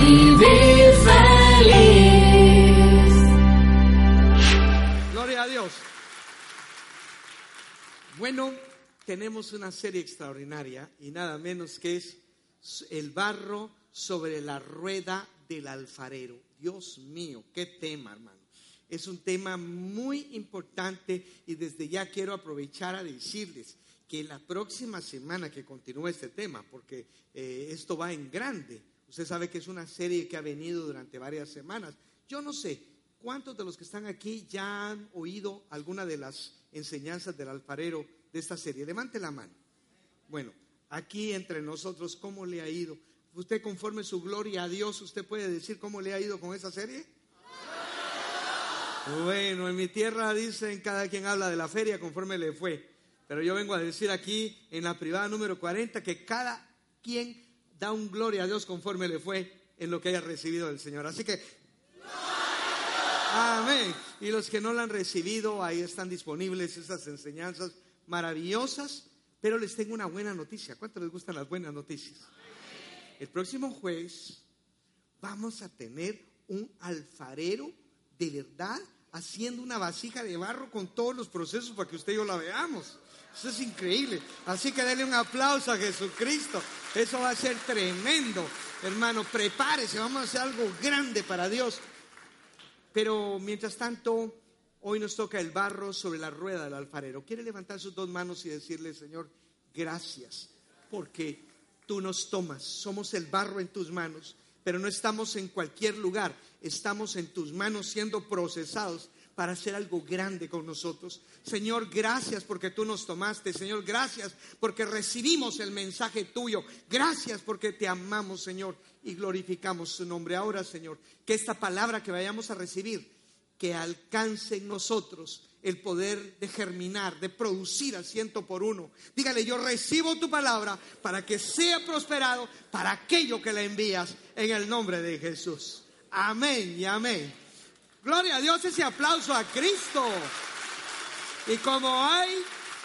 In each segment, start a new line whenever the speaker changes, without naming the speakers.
Vivir feliz.
Gloria a Dios. Bueno, tenemos una serie extraordinaria y nada menos que es el barro sobre la rueda del alfarero. Dios mío, qué tema, hermano. Es un tema muy importante y desde ya quiero aprovechar a decirles que la próxima semana que continúe este tema, porque eh, esto va en grande, usted sabe que es una serie que ha venido durante varias semanas. Yo no sé cuántos de los que están aquí ya han oído alguna de las enseñanzas del alfarero de esta serie. Levante la mano. Bueno, aquí entre nosotros, ¿cómo le ha ido? Usted conforme su gloria a Dios, ¿usted puede decir cómo le ha ido con esa serie? Bueno, en mi tierra dicen cada quien habla de la feria conforme le fue. Pero yo vengo a decir aquí en la privada número 40 que cada quien da un gloria a Dios conforme le fue en lo que haya recibido del Señor. Así que, amén. Y los que no la han recibido, ahí están disponibles esas enseñanzas maravillosas. Pero les tengo una buena noticia. ¿Cuánto les gustan las buenas noticias? El próximo jueves vamos a tener un alfarero de verdad haciendo una vasija de barro con todos los procesos para que usted y yo la veamos. Eso es increíble. Así que denle un aplauso a Jesucristo. Eso va a ser tremendo. Hermano, prepárese, vamos a hacer algo grande para Dios. Pero mientras tanto, hoy nos toca el barro sobre la rueda del alfarero. ¿Quiere levantar sus dos manos y decirle, Señor, gracias? Porque tú nos tomas, somos el barro en tus manos, pero no estamos en cualquier lugar, estamos en tus manos siendo procesados para hacer algo grande con nosotros. Señor, gracias porque tú nos tomaste. Señor, gracias porque recibimos el mensaje tuyo. Gracias porque te amamos, Señor, y glorificamos su nombre. Ahora, Señor, que esta palabra que vayamos a recibir, que alcance en nosotros el poder de germinar, de producir al ciento por uno. Dígale, yo recibo tu palabra para que sea prosperado para aquello que le envías en el nombre de Jesús. Amén y amén. Gloria a Dios, ese aplauso a Cristo. Y como hay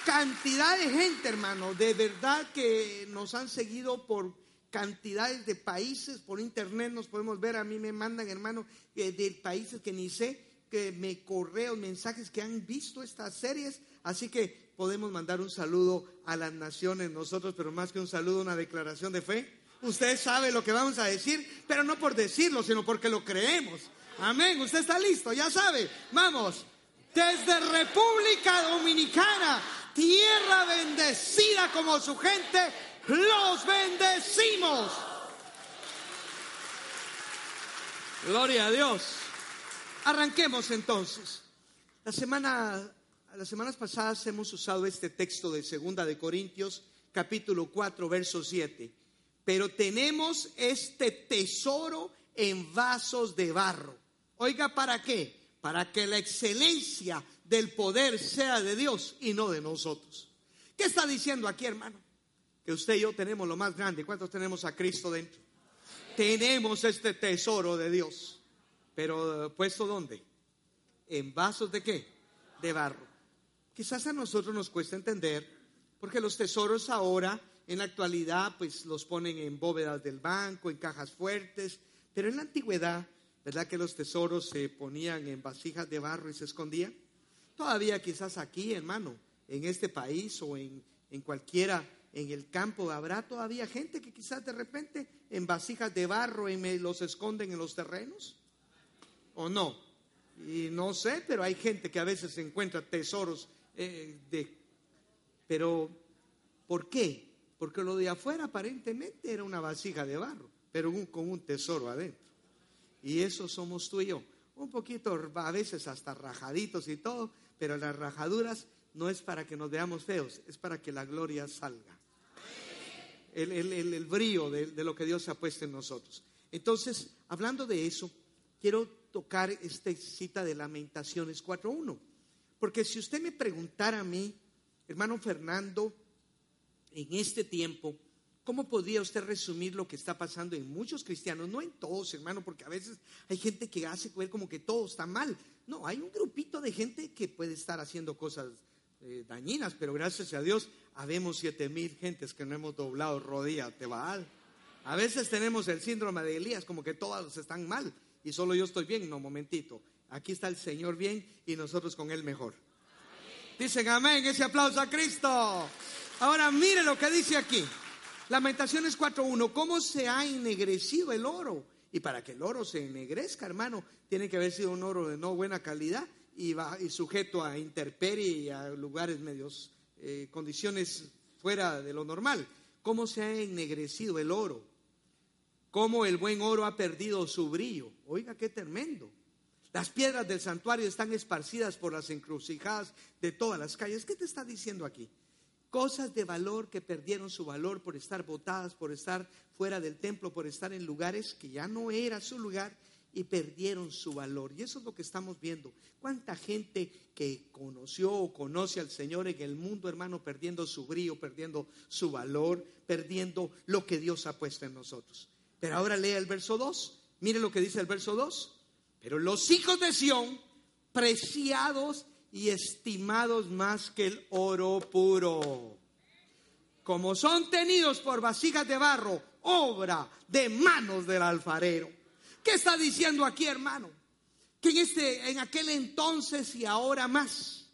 cantidad de gente, hermano, de verdad que nos han seguido por cantidades de países, por internet nos podemos ver, a mí me mandan, hermano, eh, de países que ni sé, me correo mensajes que han visto estas series, así que podemos mandar un saludo a las naciones nosotros, pero más que un saludo, una declaración de fe. Usted sabe lo que vamos a decir, pero no por decirlo, sino porque lo creemos. Amén. Usted está listo, ya sabe. Vamos. Desde República Dominicana, tierra bendecida como su gente, los bendecimos. Gloria a Dios. Arranquemos entonces. La semana, las semanas pasadas hemos usado este texto de Segunda de Corintios, capítulo 4, verso 7. Pero tenemos este tesoro en vasos de barro. Oiga, ¿para qué? Para que la excelencia del poder sea de Dios y no de nosotros. ¿Qué está diciendo aquí, hermano? Que usted y yo tenemos lo más grande. ¿Cuántos tenemos a Cristo dentro? Tenemos este tesoro de Dios. Pero puesto dónde? En vasos de qué? De barro. Quizás a nosotros nos cuesta entender, porque los tesoros ahora, en la actualidad, pues los ponen en bóvedas del banco, en cajas fuertes, pero en la antigüedad, ¿verdad que los tesoros se ponían en vasijas de barro y se escondían? Todavía quizás aquí, hermano, en este país o en, en cualquiera, en el campo, habrá todavía gente que quizás de repente en vasijas de barro y me los esconden en los terrenos o no. Y no sé, pero hay gente que a veces encuentra tesoros eh, de... Pero, ¿por qué? Porque lo de afuera aparentemente era una vasija de barro, pero con un tesoro adentro. Y eso somos tú y yo. Un poquito, a veces hasta rajaditos y todo, pero las rajaduras no es para que nos veamos feos, es para que la gloria salga. el, el, brío de, de, lo que Dios ha puesto en nosotros. Entonces, hablando de eso, quiero tocar esta cita de Lamentaciones 4.1. Porque si usted me preguntara a mí, hermano Fernando, en este tiempo, ¿cómo podría usted resumir lo que está pasando en muchos cristianos? No en todos, hermano, porque a veces hay gente que hace ver como que todo está mal. No, hay un grupito de gente que puede estar haciendo cosas eh, dañinas, pero gracias a Dios, habemos siete mil gentes que no hemos doblado rodilla te Baal. A veces tenemos el síndrome de Elías, como que todos están mal y solo yo estoy bien. No, momentito. Aquí está el Señor bien y nosotros con Él mejor. Dicen amén, ese aplauso a Cristo. Ahora mire lo que dice aquí. Lamentaciones 4.1, ¿cómo se ha ennegrecido el oro? Y para que el oro se ennegrezca, hermano, tiene que haber sido un oro de no buena calidad y, va, y sujeto a intemperie y a lugares medios, eh, condiciones fuera de lo normal. ¿Cómo se ha ennegrecido el oro? Cómo el buen oro ha perdido su brillo. Oiga, qué tremendo. Las piedras del santuario están esparcidas por las encrucijadas de todas las calles. ¿Qué te está diciendo aquí? Cosas de valor que perdieron su valor por estar botadas, por estar fuera del templo, por estar en lugares que ya no era su lugar y perdieron su valor. Y eso es lo que estamos viendo. ¿Cuánta gente que conoció o conoce al Señor en el mundo, hermano, perdiendo su brillo, perdiendo su valor, perdiendo lo que Dios ha puesto en nosotros? Pero ahora lea el verso 2. Mire lo que dice el verso 2. Pero los hijos de Sión, preciados y estimados más que el oro puro, como son tenidos por vasijas de barro, obra de manos del alfarero. ¿Qué está diciendo aquí, hermano? Que en, este, en aquel entonces y ahora más,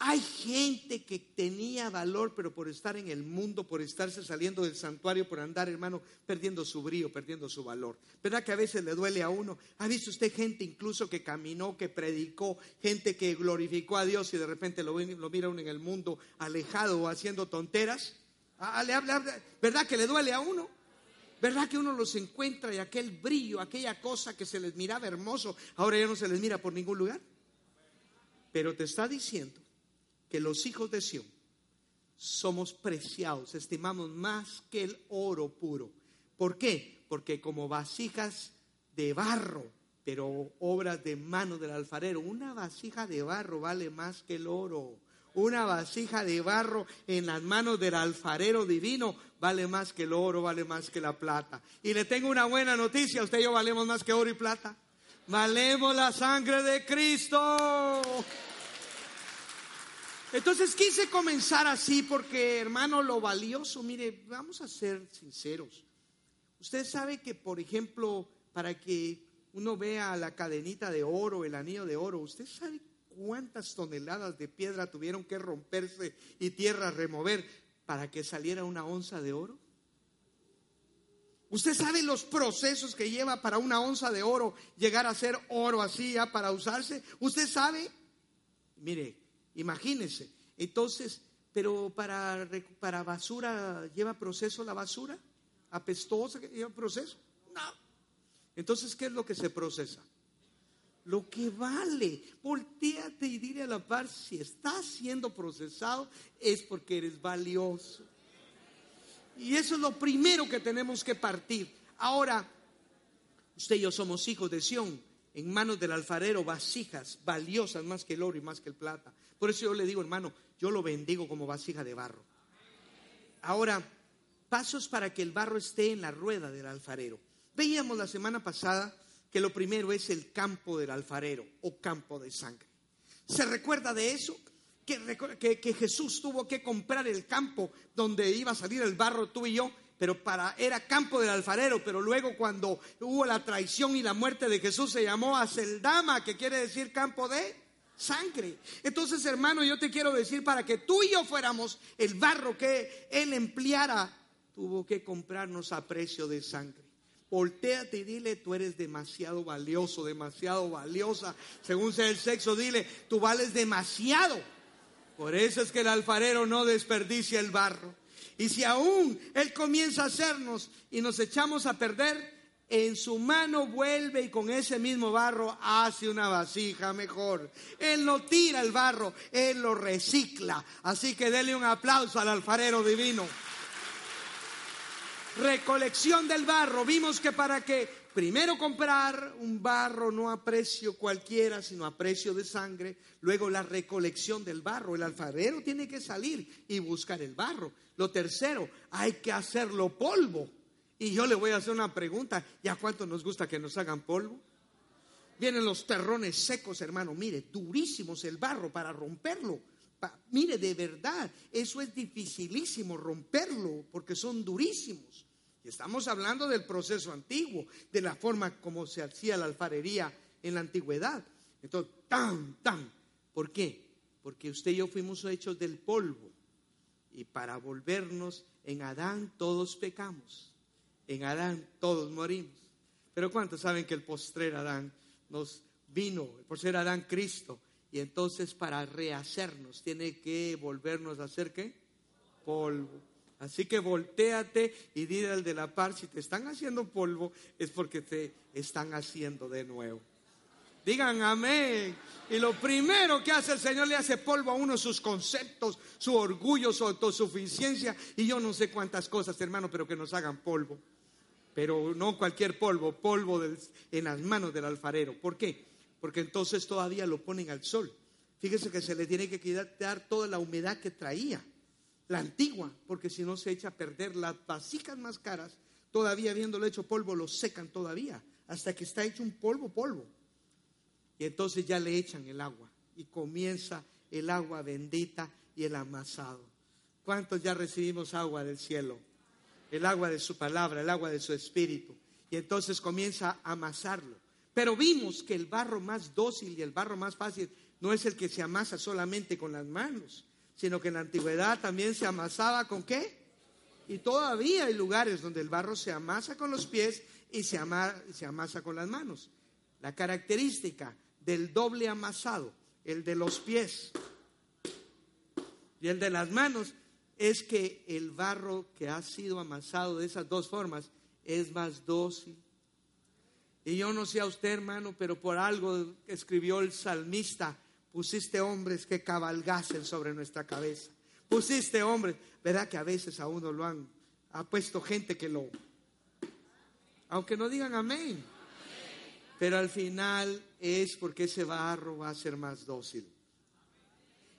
hay gente que tenía valor, pero por estar en el mundo, por estarse saliendo del santuario, por andar, hermano, perdiendo su brillo, perdiendo su valor. ¿Verdad que a veces le duele a uno? ¿Ha visto usted gente incluso que caminó, que predicó, gente que glorificó a Dios y de repente lo, mira uno en el mundo alejado o haciendo tonteras? Ah, ¿Verdad que le duele a uno? ¿Verdad que uno los encuentra y aquel brillo, aquella cosa que se les miraba hermoso, ahora ya no se les mira por ningún lugar? Pero te está diciendo que los hijos de Sión somos preciados, estimamos más que el oro puro. ¿Por qué? Porque como vasijas de barro, pero obras de mano del alfarero, una vasija de barro vale más que el oro. Una vasija de barro en las manos del alfarero divino vale más que el oro, vale más que la plata. Y le tengo una buena noticia, usted y yo valemos más que oro y plata. Valemos la sangre de Cristo. Entonces quise comenzar así porque, hermano, lo valioso, mire, vamos a ser sinceros. Usted sabe que, por ejemplo, para que uno vea la cadenita de oro, el anillo de oro, ¿usted sabe cuántas toneladas de piedra tuvieron que romperse y tierra remover para que saliera una onza de oro? ¿Usted sabe los procesos que lleva para una onza de oro llegar a ser oro así ya para usarse? ¿Usted sabe? Mire, Imagínense. Entonces, pero para, para basura, ¿lleva proceso la basura? ¿Apestosa lleva proceso? No. Entonces, ¿qué es lo que se procesa? Lo que vale. Volteate y dile a la par, si está siendo procesado es porque eres valioso. Y eso es lo primero que tenemos que partir. Ahora, usted y yo somos hijos de Sión, en manos del alfarero, vasijas valiosas más que el oro y más que el plata. Por eso yo le digo, hermano, yo lo bendigo como vasija de barro. Ahora, pasos para que el barro esté en la rueda del alfarero. Veíamos la semana pasada que lo primero es el campo del alfarero o campo de sangre. ¿Se recuerda de eso? Que, que, Jesús tuvo que comprar el campo donde iba a salir el barro, tú y yo, pero para era campo del alfarero, pero luego cuando hubo la traición y la muerte de Jesús se llamó Aceldama, que quiere decir campo de sangre. Entonces, hermano, yo te quiero decir, para que tú y yo fuéramos el barro que Él empleara, tuvo que comprarnos a precio de sangre. Voltéate y dile, tú eres demasiado valioso, demasiado valiosa. Según sea el sexo, dile, tú vales demasiado. Por eso es que el alfarero no desperdicia el barro. Y si aún Él comienza a hacernos y nos echamos a perder, en su mano vuelve y con ese mismo barro hace una vasija mejor. Él no tira el barro, Él lo recicla. Así que dele un aplauso al alfarero divino. recolección del barro. Vimos que para que primero comprar un barro no a precio cualquiera, sino a precio de sangre, luego la recolección del barro. El alfarero tiene que salir y buscar el barro. Lo tercero, hay que hacerlo polvo. Y yo le voy a hacer una pregunta, ¿ya cuánto nos gusta que nos hagan polvo? Vienen los terrones secos, hermano, mire, durísimos el barro para romperlo. mire, de verdad, eso es dificilísimo romperlo porque son durísimos. Estamos hablando del proceso antiguo, de la forma como se hacía la alfarería en la antigüedad. Entonces, tan, tan. ¿Por qué? Porque usted y yo fuimos hechos del polvo. Y para volvernos en Adán todos pecamos. En Adán todos morimos. Pero ¿cuántos saben que el postrer Adán nos vino, por ser Adán Cristo? Y entonces para rehacernos tiene que volvernos a hacer qué? Polvo. Así que volteate y dile al de la par, si te están haciendo polvo es porque te están haciendo de nuevo. Digan amén. Y lo primero que hace el Señor le hace polvo a uno sus conceptos, su orgullo, su autosuficiencia y yo no sé cuántas cosas, hermano, pero que nos hagan polvo pero no cualquier polvo, polvo en las manos del alfarero. ¿Por qué? Porque entonces todavía lo ponen al sol. Fíjese que se le tiene que quitar toda la humedad que traía, la antigua, porque si no se echa a perder las vasijas más caras, todavía habiéndolo hecho polvo, lo secan todavía, hasta que está hecho un polvo, polvo. Y entonces ya le echan el agua y comienza el agua bendita y el amasado. ¿Cuántos ya recibimos agua del cielo? el agua de su palabra, el agua de su espíritu. Y entonces comienza a amasarlo. Pero vimos que el barro más dócil y el barro más fácil no es el que se amasa solamente con las manos, sino que en la antigüedad también se amasaba con qué? Y todavía hay lugares donde el barro se amasa con los pies y se, se amasa con las manos. La característica del doble amasado, el de los pies y el de las manos, es que el barro que ha sido amasado de esas dos formas es más dócil. Y yo no sé a usted, hermano, pero por algo escribió el salmista, pusiste hombres que cabalgasen sobre nuestra cabeza. Pusiste hombres, ¿verdad que a veces a uno lo han, ha puesto gente que lo, aunque no digan amén, pero al final es porque ese barro va a ser más dócil.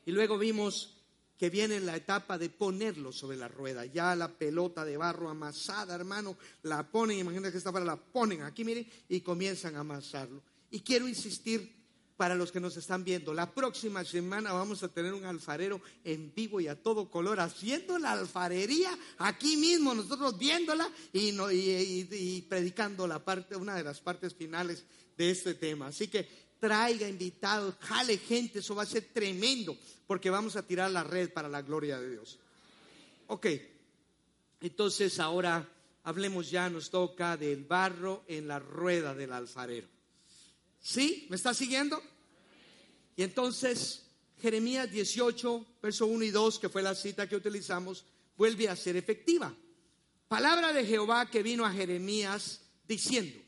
Y luego vimos que viene la etapa de ponerlo sobre la rueda. Ya la pelota de barro amasada, hermano, la ponen, imagínate que esta para la ponen aquí, miren, y comienzan a amasarlo. Y quiero insistir para los que nos están viendo, la próxima semana vamos a tener un alfarero en vivo y a todo color haciendo la alfarería aquí mismo, nosotros viéndola y, predicando la parte, una de las partes finales de este tema. Así que traiga invitados, jale gente, eso va a ser tremendo, porque vamos a tirar la red para la gloria de Dios. Ok, entonces ahora hablemos ya, nos toca del barro en la rueda del alfarero. ¿Sí? ¿Me está siguiendo? Y entonces Jeremías 18, verso 1 y 2, que fue la cita que utilizamos, vuelve a ser efectiva. Palabra de Jehová que vino a Jeremías diciendo,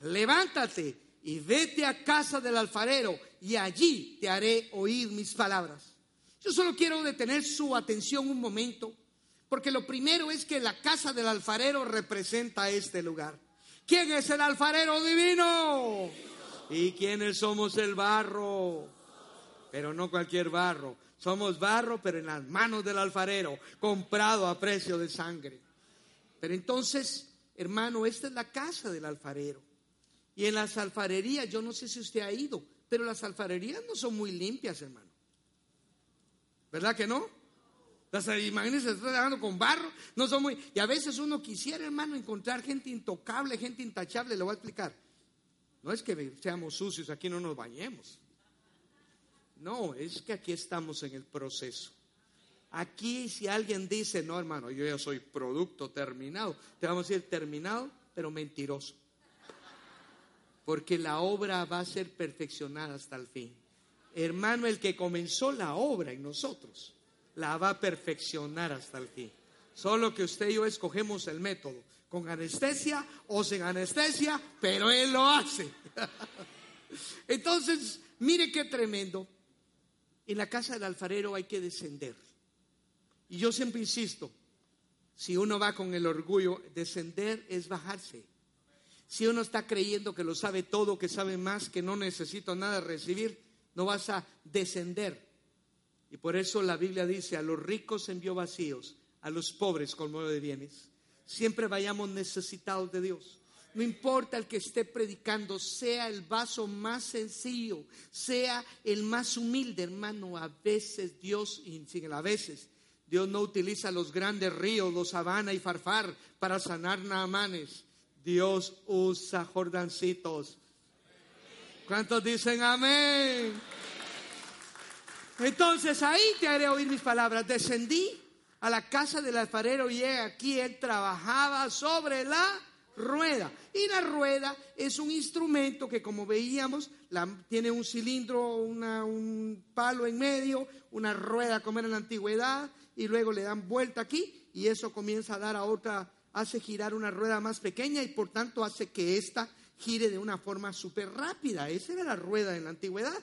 levántate y vete a casa del alfarero y allí te haré oír mis palabras. Yo solo quiero detener su atención un momento, porque lo primero es que la casa del alfarero representa este lugar. ¿Quién es el alfarero divino? ¿Y quiénes somos el barro? Pero no cualquier barro. Somos barro, pero en las manos del alfarero, comprado a precio de sangre. Pero entonces, hermano, esta es la casa del alfarero. Y en las alfarerías, yo no sé si usted ha ido, pero las alfarerías no son muy limpias, hermano. ¿Verdad que no? Las imágenes se están trabajando con barro, no son muy. Y a veces uno quisiera, hermano, encontrar gente intocable, gente intachable. Le voy a explicar. No es que seamos sucios, aquí no nos bañemos. No, es que aquí estamos en el proceso. Aquí, si alguien dice, no, hermano, yo ya soy producto terminado, te vamos a decir terminado, pero mentiroso porque la obra va a ser perfeccionada hasta el fin. Hermano, el que comenzó la obra en nosotros, la va a perfeccionar hasta el fin. Solo que usted y yo escogemos el método, con anestesia o sin anestesia, pero Él lo hace. Entonces, mire qué tremendo. En la casa del alfarero hay que descender. Y yo siempre insisto, Si uno va con el orgullo, descender es bajarse. Si uno está creyendo que lo sabe todo, que sabe más, que no necesito nada recibir, no vas a descender. Y por eso la Biblia dice, a los ricos envió vacíos, a los pobres colmó de bienes. Siempre vayamos necesitados de Dios. No importa el que esté predicando, sea el vaso más sencillo, sea el más humilde, hermano. A veces Dios, a veces, Dios no utiliza los grandes ríos, los Habana y Farfar para sanar naamanes. Dios usa jordancitos. ¿Cuántos dicen amén? Entonces ahí te haré oír mis palabras. Descendí a la casa del alfarero y aquí él trabajaba sobre la rueda. Y la rueda es un instrumento que, como veíamos, tiene un cilindro, un palo en medio, una rueda como era en la antigüedad, y luego le dan vuelta aquí, y eso comienza a dar a otra, hace girar una rueda más pequeña y por tanto hace que ésta gire de una forma súper rápida. Esa era la rueda en la antigüedad.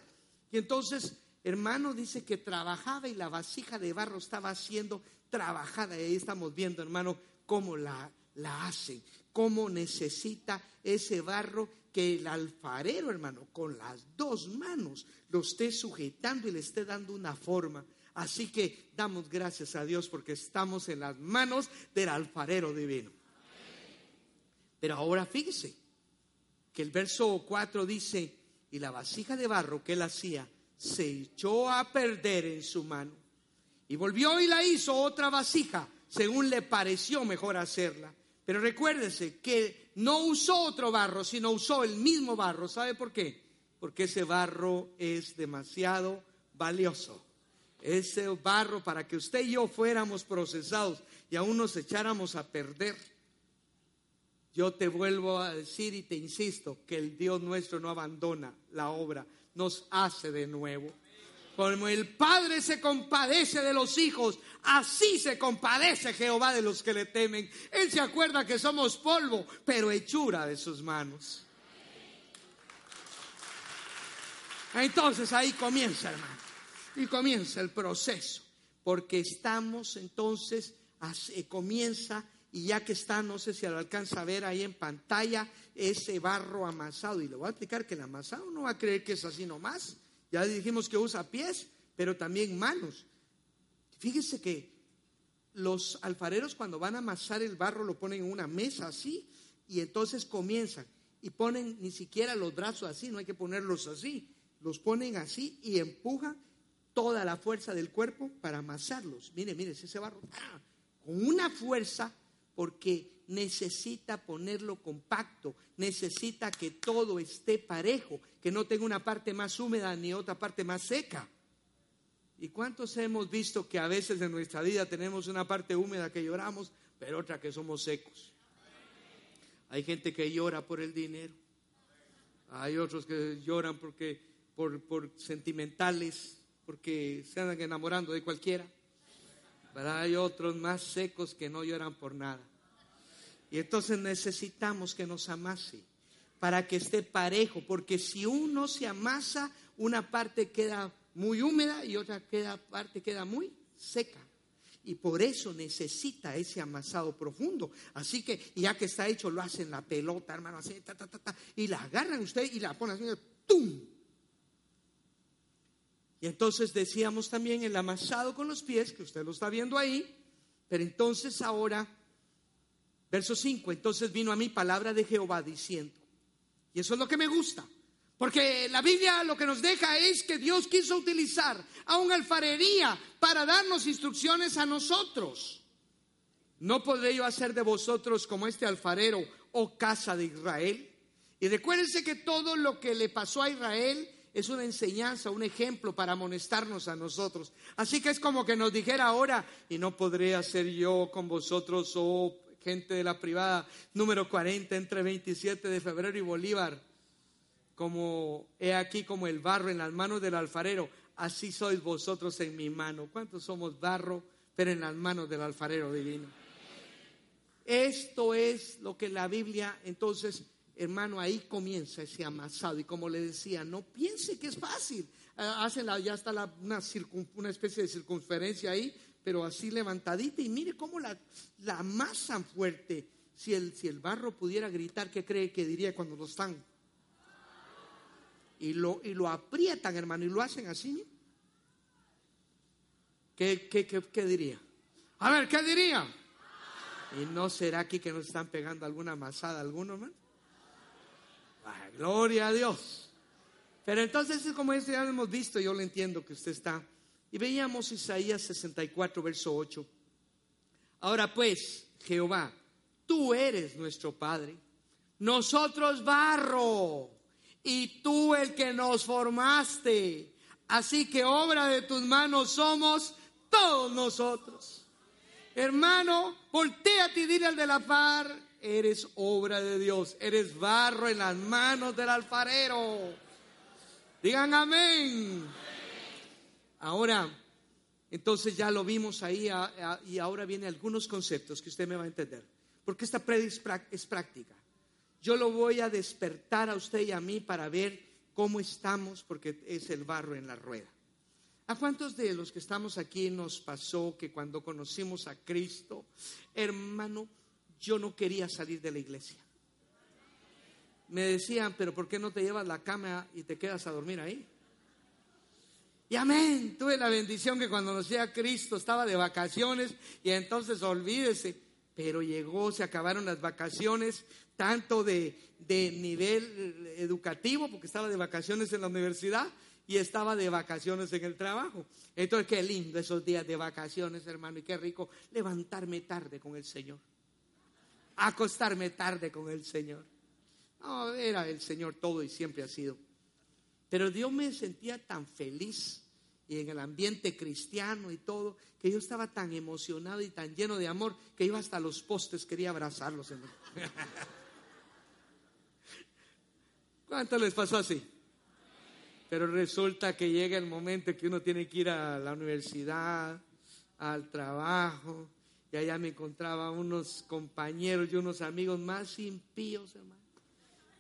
Y entonces, hermano, dice que trabajaba y la vasija de barro estaba siendo trabajada. Y ahí estamos viendo, hermano, cómo la, la hacen cómo necesita ese barro que el alfarero, hermano, con las dos manos lo esté sujetando y le esté dando una forma. Así que damos gracias a Dios porque estamos en las manos del alfarero divino. Pero ahora fíjese que el verso 4 dice, y la vasija de barro que él hacía se echó a perder en su mano. Y volvió y la hizo otra vasija, según le pareció mejor hacerla. Pero recuérdese que no usó otro barro, sino usó el mismo barro. ¿Sabe por qué? Porque ese barro es demasiado valioso. Ese barro para que usted y yo fuéramos procesados y aún nos echáramos a perder. Yo te vuelvo a decir y te insisto que el Dios nuestro no abandona la obra, nos hace de nuevo. Como el Padre se compadece de los hijos, así se compadece Jehová de los que le temen. Él se acuerda que somos polvo, pero hechura de sus manos. Entonces ahí comienza, hermano. Y comienza el proceso. Porque estamos entonces, comienza, y ya que está, no sé si lo alcanza a ver ahí en pantalla, ese barro amasado. Y le voy a explicar que el amasado no va a creer que es así nomás ya dijimos que usa pies, pero también manos. Fíjese que los alfareros cuando van a amasar el barro lo ponen en una mesa así y entonces comienzan y ponen ni siquiera los brazos así, no hay que ponerlos así, los ponen así y empujan toda la fuerza del cuerpo para amasarlos. Mire, mire, ese barro ¡ah! con una fuerza porque necesita ponerlo compacto, necesita que todo esté parejo, que no tenga una parte más húmeda ni otra parte más seca. ¿Y cuántos hemos visto que a veces en nuestra vida tenemos una parte húmeda que lloramos, pero otra que somos secos? Hay gente que llora por el dinero. Hay otros que lloran porque por, por sentimentales, porque se andan enamorando de cualquiera. Pero hay otros más secos que no lloran por nada. Y entonces necesitamos que nos amase para que esté parejo, porque si uno se amasa, una parte queda muy húmeda y otra parte queda muy seca. Y por eso necesita ese amasado profundo. Así que ya que está hecho, lo hacen la pelota, hermano, así, ta, ta, ta, y la agarran usted y la ponen así, ¡tum! Y entonces decíamos también el amasado con los pies, que usted lo está viendo ahí, pero entonces ahora Verso 5, entonces vino a mí palabra de Jehová diciendo, y eso es lo que me gusta, porque la Biblia lo que nos deja es que Dios quiso utilizar a una alfarería para darnos instrucciones a nosotros. ¿No podré yo hacer de vosotros como este alfarero, oh casa de Israel? Y recuérdense que todo lo que le pasó a Israel es una enseñanza, un ejemplo para amonestarnos a nosotros. Así que es como que nos dijera ahora, y no podré hacer yo con vosotros, oh gente de la privada, número 40, entre 27 de febrero y Bolívar, como he aquí como el barro en las manos del alfarero, así sois vosotros en mi mano. ¿Cuántos somos barro, pero en las manos del alfarero divino? Esto es lo que la Biblia, entonces, hermano, ahí comienza ese amasado. Y como le decía, no piense que es fácil. Ah, hacen ya está una, una especie de circunferencia ahí, pero así levantadita y mire cómo la, la amasan fuerte. Si el, si el barro pudiera gritar, ¿qué cree que diría cuando lo están? Y lo, y lo aprietan, hermano, y lo hacen así. ¿Qué, qué, qué, qué diría? A ver, ¿qué diría? ¿Y no será aquí que nos están pegando alguna masada alguno, hermano? gloria a Dios. Pero entonces, como esto ya lo hemos visto, yo lo entiendo que usted está. Y veíamos Isaías 64, verso 8. Ahora pues, Jehová, tú eres nuestro Padre, nosotros barro, y tú el que nos formaste. Así que obra de tus manos somos todos nosotros. Hermano, volteate y dile al de la eres obra de Dios, eres barro en las manos del alfarero. Digan amén. Ahora, entonces ya lo vimos ahí y ahora vienen algunos conceptos que usted me va a entender. Porque esta predica es práctica. Yo lo voy a despertar a usted y a mí para ver cómo estamos porque es el barro en la rueda. ¿A cuántos de los que estamos aquí nos pasó que cuando conocimos a Cristo, hermano, yo no quería salir de la iglesia? Me decían, pero ¿por qué no te llevas la cama y te quedas a dormir ahí? Y amén, tuve la bendición que cuando conocí a Cristo estaba de vacaciones y entonces olvídese, pero llegó, se acabaron las vacaciones, tanto de, de nivel educativo, porque estaba de vacaciones en la universidad, y estaba de vacaciones en el trabajo. Entonces, qué lindo esos días de vacaciones, hermano, y qué rico levantarme tarde con el Señor, acostarme tarde con el Señor. No, era el Señor todo y siempre ha sido. Pero Dios me sentía tan feliz y en el ambiente cristiano y todo, que yo estaba tan emocionado y tan lleno de amor que iba hasta los postes, quería abrazarlos. ¿Cuánto les pasó así? Pero resulta que llega el momento que uno tiene que ir a la universidad, al trabajo, y allá me encontraba unos compañeros y unos amigos más impíos, hermano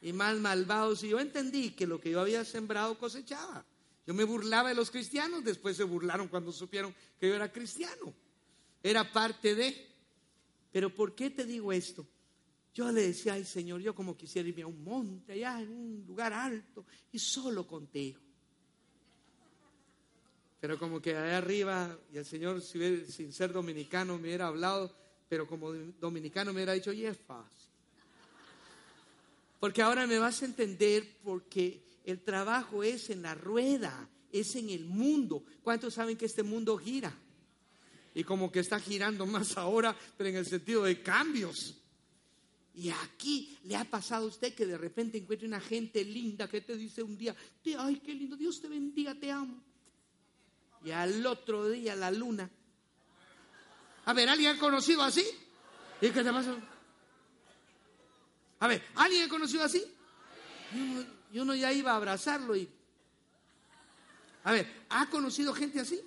y más malvados. Y yo entendí que lo que yo había sembrado cosechaba. Yo me burlaba de los cristianos, después se burlaron cuando supieron que yo era cristiano. Era parte de. Pero ¿por qué te digo esto? Yo le decía, ay Señor, yo como quisiera irme a un monte, allá en un lugar alto, y solo contigo. Pero como que allá arriba, y el Señor, sin ser dominicano, me hubiera hablado, pero como dominicano me hubiera dicho, y es fácil. Porque ahora me vas a entender porque el trabajo es en la rueda, es en el mundo. ¿Cuántos saben que este mundo gira? Y como que está girando más ahora, pero en el sentido de cambios. Y aquí le ha pasado a usted que de repente encuentre una gente linda que te dice un día, ay, qué lindo, Dios te bendiga, te amo. Y al otro día la luna. A ver, ¿alguien ha conocido así? ¿Y qué te? A ver, ¿alguien ha conocido así? Y uno, ya iba a abrazarlo y... A ver, ¿ha conocido gente así?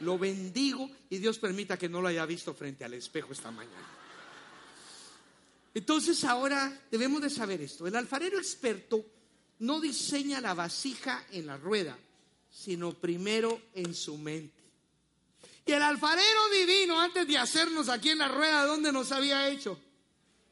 Lo bendigo y Dios permita que no lo haya visto frente al espejo esta mañana. Entonces ahora debemos de saber esto. El alfarero experto no diseña la vasija en la rueda, sino primero en su mente. Y el alfarero divino, antes de hacernos aquí en la rueda, ¿dónde nos había hecho?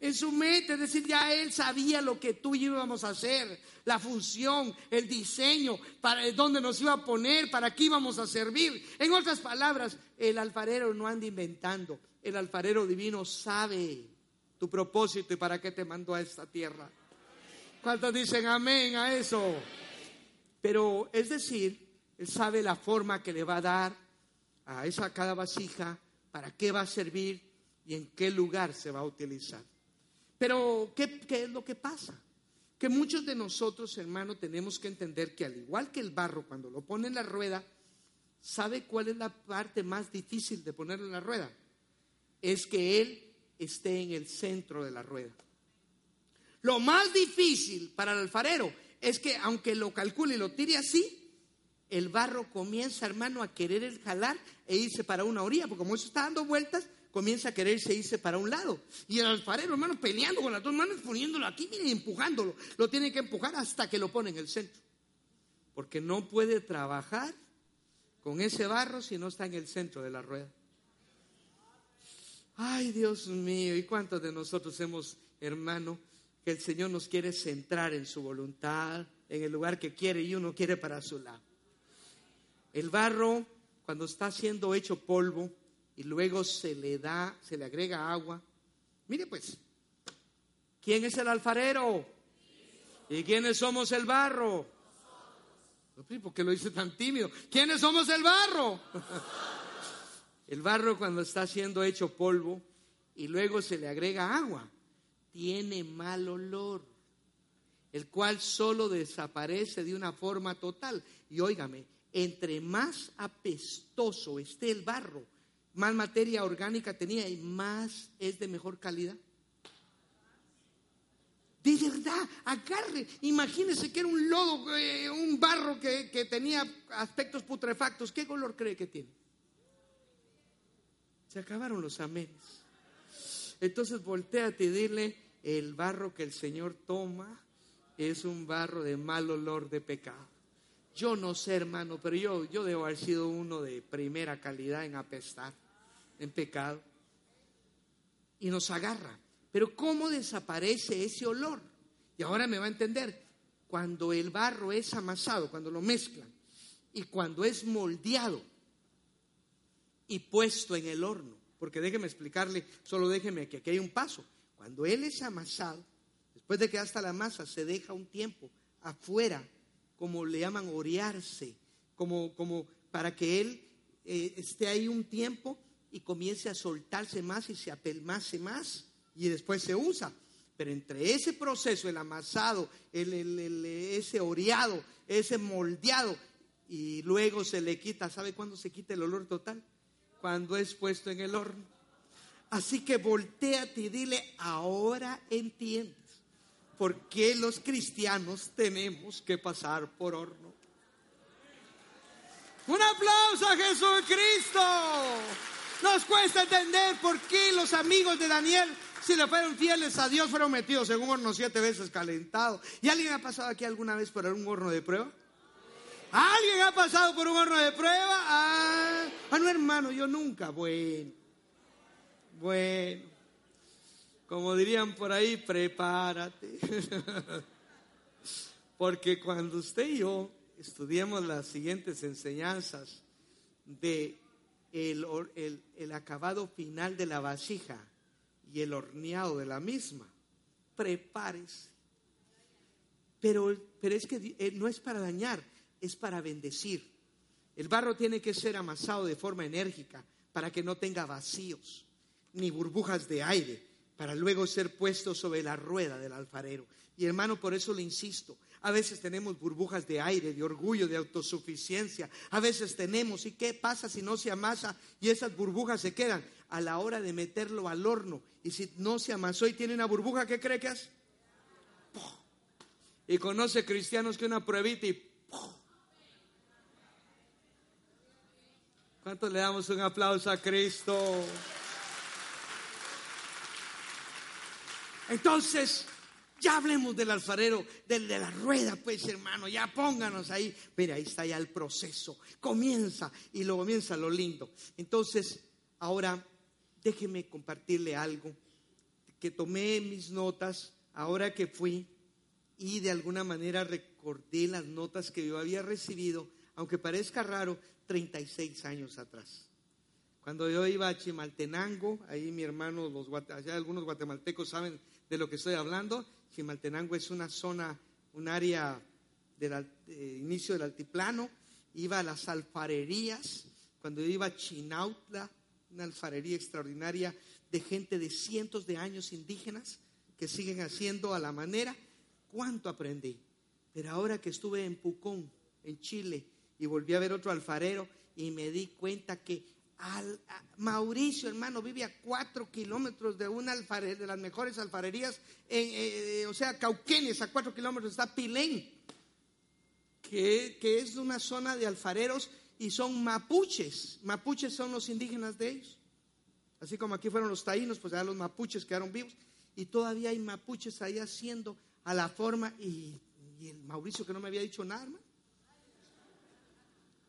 En su mente, es decir, ya él sabía lo que tú y yo íbamos a hacer, la función, el diseño, para dónde nos iba a poner, para qué íbamos a servir. En otras palabras, el alfarero no anda inventando, el alfarero divino sabe tu propósito y para qué te mandó a esta tierra. ¿Cuántos dicen amén a eso? Pero es decir, él sabe la forma que le va a dar a esa cada vasija, para qué va a servir y en qué lugar se va a utilizar. Pero, ¿qué, es lo que pasa? Que muchos de nosotros, hermano, tenemos que entender que al igual que el barro, cuando lo pone en la rueda, ¿sabe cuál es la parte más difícil de ponerlo en la rueda? Es que él esté en el centro de la rueda. Lo más difícil para el alfarero es que aunque lo calcule y lo tire así, el barro comienza, hermano, a querer el jalar e irse para una orilla, porque como eso está dando vueltas, comienza a quererse irse para un lado. Y el alfarero, hermano, peleando con las dos manos, poniéndolo aquí, miren, empujándolo. Lo tiene que empujar hasta que lo pone en el centro. Porque no puede trabajar con ese barro si no está en el centro de la rueda. Ay, Dios mío, ¿y cuántos de nosotros hemos, hermano, que el Señor nos quiere centrar en su voluntad, en el lugar que quiere y uno quiere para su lado? El barro, cuando está siendo hecho polvo y luego se le da, se le agrega agua. Mire pues, ¿quién es el alfarero? ¿Y quiénes somos el barro? ¿Por qué lo dice tan tímido? ¿Quiénes somos el barro? El barro cuando está siendo hecho polvo y luego se le agrega agua, tiene mal olor, el cual solo desaparece de una forma total. Y óigame, entre más apestoso esté el barro, más materia orgánica tenía y más es de mejor calidad. De verdad, agarre, imagínese que era un lodo, eh, un barro que, que tenía aspectos putrefactos. ¿Qué color cree que tiene? Se acabaron los amenes. Entonces volteate y dile, el barro que el Señor toma es un barro de mal olor de pecado. Yo no sé, hermano, pero yo, yo debo haber sido uno de primera calidad en apestar, en pecado. Y nos agarra. Pero ¿cómo desaparece ese olor? Y ahora me va a entender. Cuando el barro es amasado, cuando lo mezclan, y cuando es moldeado, y puesto en el horno. Porque déjeme explicarle, solo déjeme que aquí hay un paso. Cuando él es amasado, después de que hasta la masa se deja un tiempo afuera, como le llaman orearse, como, como para que él eh, esté ahí un tiempo y comience a soltarse más y se apelmase más y después se usa. Pero entre ese proceso, el amasado, el, ese oreado, ese moldeado, y luego se le quita, ¿sabe cuándo se quita el olor total? cuando es puesto en el horno. Así que volteate y dile, ahora entiendes por qué los cristianos tenemos que pasar por horno. Un aplauso a Jesucristo. Nos cuesta entender por qué los amigos de Daniel, si le fueron fieles a Dios, fueron metidos en un horno siete veces calentado. ¿Y alguien ha pasado aquí alguna vez por un horno de prueba? ¿Alguien ha pasado por un horno de prueba? Ah, ah, no, hermano, yo nunca. Bueno, bueno. Como dirían por ahí, prepárate. Porque cuando usted y yo estudiemos las siguientes enseñanzas de el, el, acabado final de la vasija y el horneado de la misma, prepárese. Pero, pero es que eh, no es para dañar, es para bendecir. El barro tiene que ser amasado de forma enérgica para que no tenga vacíos ni burbujas de aire, para luego ser puesto sobre la rueda del alfarero. Y hermano, por eso le insisto, a veces tenemos burbujas de aire, de orgullo, de autosuficiencia. A veces tenemos, ¿y qué pasa si no se amasa y esas burbujas se quedan? A la hora de meterlo al horno, y si no se amasó y tiene una burbuja, ¿qué cree que es? Y conoce cristianos que una pruebita y ¿Cuántos le damos un aplauso a Cristo? Entonces, ya hablemos del alfarero, del de la rueda, pues hermano, ya pónganos ahí. Mira, ahí está ya el proceso. Comienza y luego comienza lo lindo. Entonces, ahora déjeme compartirle algo que tomé mis notas ahora que fui y de alguna manera recordé las notas que yo había recibido, aunque parezca raro, 36 años atrás. Cuando yo iba a Chimaltenango, ahí mi hermano, los, algunos guatemaltecos saben de lo que estoy hablando. Chimaltenango es una zona, un área del inicio del altiplano. Iba a las alfarerías. Cuando iba a Chinautla, una alfarería extraordinaria de gente de cientos de años indígenas que siguen haciendo a la manera. ¿Cuánto aprendí? Pero ahora que estuve en Pucón, en Chile, y volví a ver otro alfarero y me di cuenta que Mauricio, hermano, vive a cuatro kilómetros de una de las mejores alfarerías, en, eh, o sea, Cauquenes, a cuatro kilómetros está Pilén, que, que es una zona de alfareros y son mapuches. Mapuches son los indígenas de ellos. Así como aquí fueron los taínos, pues allá los mapuches quedaron vivos. Y todavía hay mapuches ahí haciendo a la forma. Y, y el Mauricio que no me había dicho nada, hermano.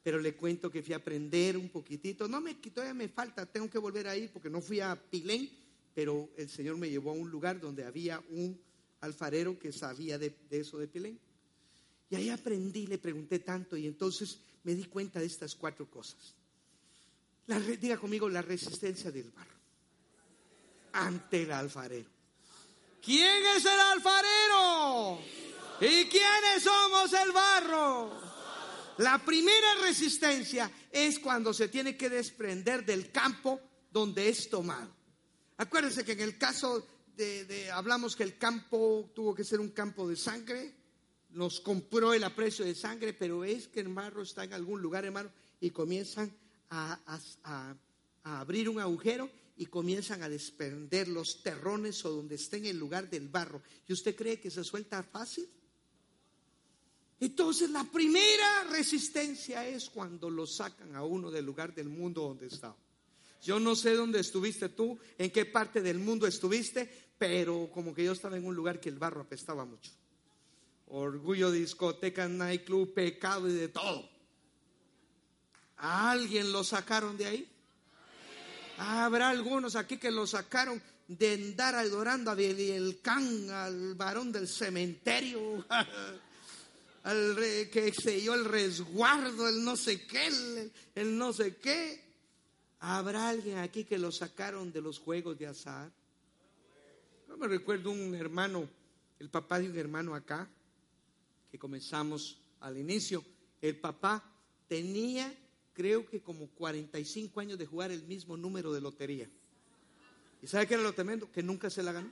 Pero le cuento que fui a aprender un poquitito. No me todavía me falta, tengo que volver ahí porque no fui a Pilén, pero el Señor me llevó a un lugar donde había un alfarero que sabía de, eso de Pilén. Y ahí aprendí, le pregunté tanto y entonces me di cuenta de estas cuatro cosas. La, diga conmigo la resistencia del barro ante el alfarero. ¿Quién es el alfarero? ¿Y quiénes somos el barro? La primera resistencia es cuando se tiene que desprender del campo donde es tomado. Acuérdense que en el caso de, hablamos que el campo tuvo que ser un campo de sangre, nos compró el aprecio de sangre, pero es que el barro está en algún lugar, hermano, y comienzan a abrir un agujero y comienzan a desprender los terrones o donde esté en el lugar del barro. ¿Y usted cree que se suelta fácil? Entonces la primera resistencia es cuando lo sacan a uno del lugar del mundo donde estaba. Yo no sé dónde estuviste tú, en qué parte del mundo estuviste, pero como que yo estaba en un lugar que el barro apestaba mucho. Orgullo, discoteca, nightclub, pecado y de todo. ¿A alguien lo sacaron de ahí? Habrá algunos aquí que lo sacaron de andar adorando a Can, al varón del cementerio, al que selló el resguardo, el no sé qué, el, no sé qué. ¿Habrá alguien aquí que lo sacaron de los juegos de azar? Yo me recuerdo un hermano, el papá de un hermano acá, que comenzamos al inicio. El papá tenía creo que como 45 años de jugar el mismo número de lotería. ¿Y sabe qué era lo tremendo? Que nunca se la ganó.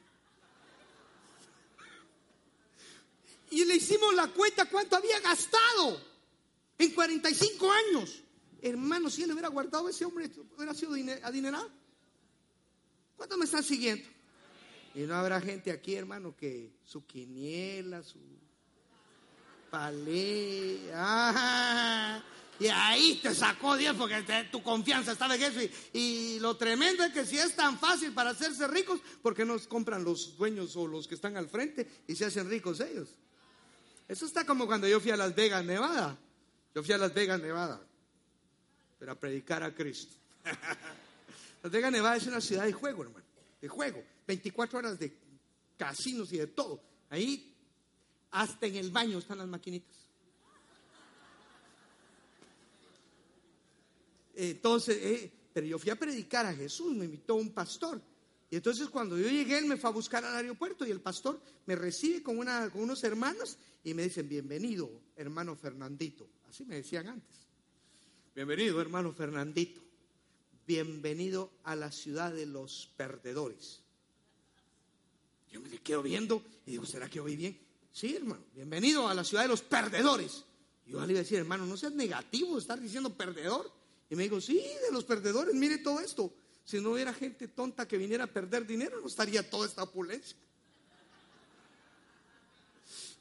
Y le hicimos la cuenta cuánto había gastado en 45 años. Hermano, si él hubiera guardado ese hombre, hubiera sido adinerado. ¿Cuántos me están siguiendo? Y no habrá gente aquí, hermano, que su quiniela, su palé, y ahí te sacó Dios porque tu confianza estaba en eso. Y, lo tremendo es que si es tan fácil para hacerse ricos, ¿por qué no compran los dueños o los que están al frente y se hacen ricos ellos? Eso está como cuando yo fui a Las Vegas, Nevada. Yo fui a Las Vegas, Nevada, pero a predicar a Cristo. Las Vegas, Nevada es una ciudad de juego, hermano, de juego. 24 horas de casinos y de todo. Ahí, hasta en el baño están las maquinitas. Entonces, eh, pero yo fui a predicar a Jesús, me invitó un pastor. Y entonces cuando yo llegué, él me fue a buscar al aeropuerto y el pastor me recibe con, una, con unos hermanos y me dicen, bienvenido, hermano Fernandito. Así me decían antes. Bienvenido, hermano Fernandito. Bienvenido a la ciudad de los perdedores. Yo me quedo viendo y digo, ¿será que oí bien? Sí, hermano, bienvenido a la ciudad de los perdedores. yo le iba a decir, hermano, no seas negativo, estar diciendo perdedor. Y me dijo, sí, de los perdedores, mire todo esto. Si no hubiera gente tonta que viniera a perder dinero, no estaría toda esta opulencia.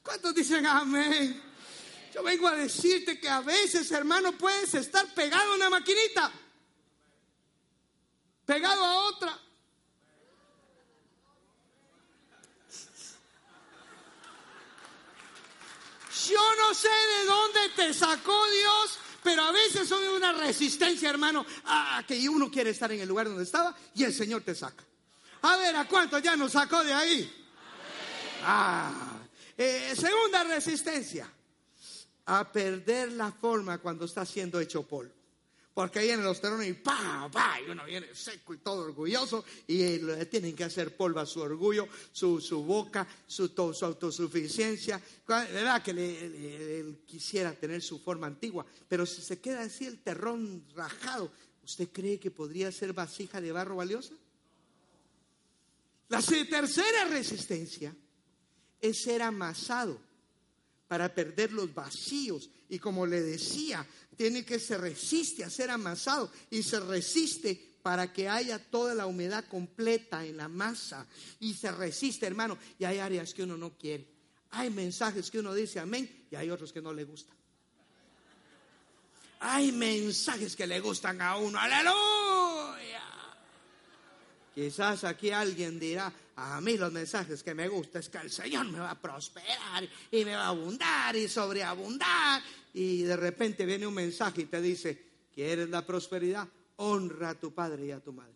¿Cuántos dicen amén? Yo vengo a decirte que a veces, hermano, puedes estar pegado a una maquinita, pegado a otra. Yo no sé de dónde te sacó Dios pero a veces son una resistencia, hermano, a que uno quiere estar en el lugar donde estaba y el Señor te saca. A ver, ¿a cuánto ya nos sacó de ahí? Ah, eh, segunda resistencia, a perder la forma cuando está siendo hecho polvo. Porque en los terrenos y pa, pa, y uno viene seco y todo orgulloso y le tienen que hacer polvo a su orgullo, su, boca, su, su, autosuficiencia. ¿Verdad que él quisiera tener su forma antigua? Pero si se queda así el terrón rajado, ¿usted cree que podría ser vasija de barro valiosa? La tercera resistencia es ser amasado para perder los vacíos. Y como le decía, tiene que se resiste a ser amasado y se resiste para que haya toda la humedad completa en la masa. Y se resiste, hermano. Y hay áreas que uno no quiere. Hay mensajes que uno dice amén y hay otros que no le gustan. Hay mensajes que le gustan a uno. Aleluya. Quizás aquí alguien dirá, a mí los mensajes que me gustan es que el Señor me va a prosperar y me va a abundar y sobreabundar. Y de repente viene un mensaje y te dice, ¿quieres la prosperidad? Honra a tu padre y a tu madre.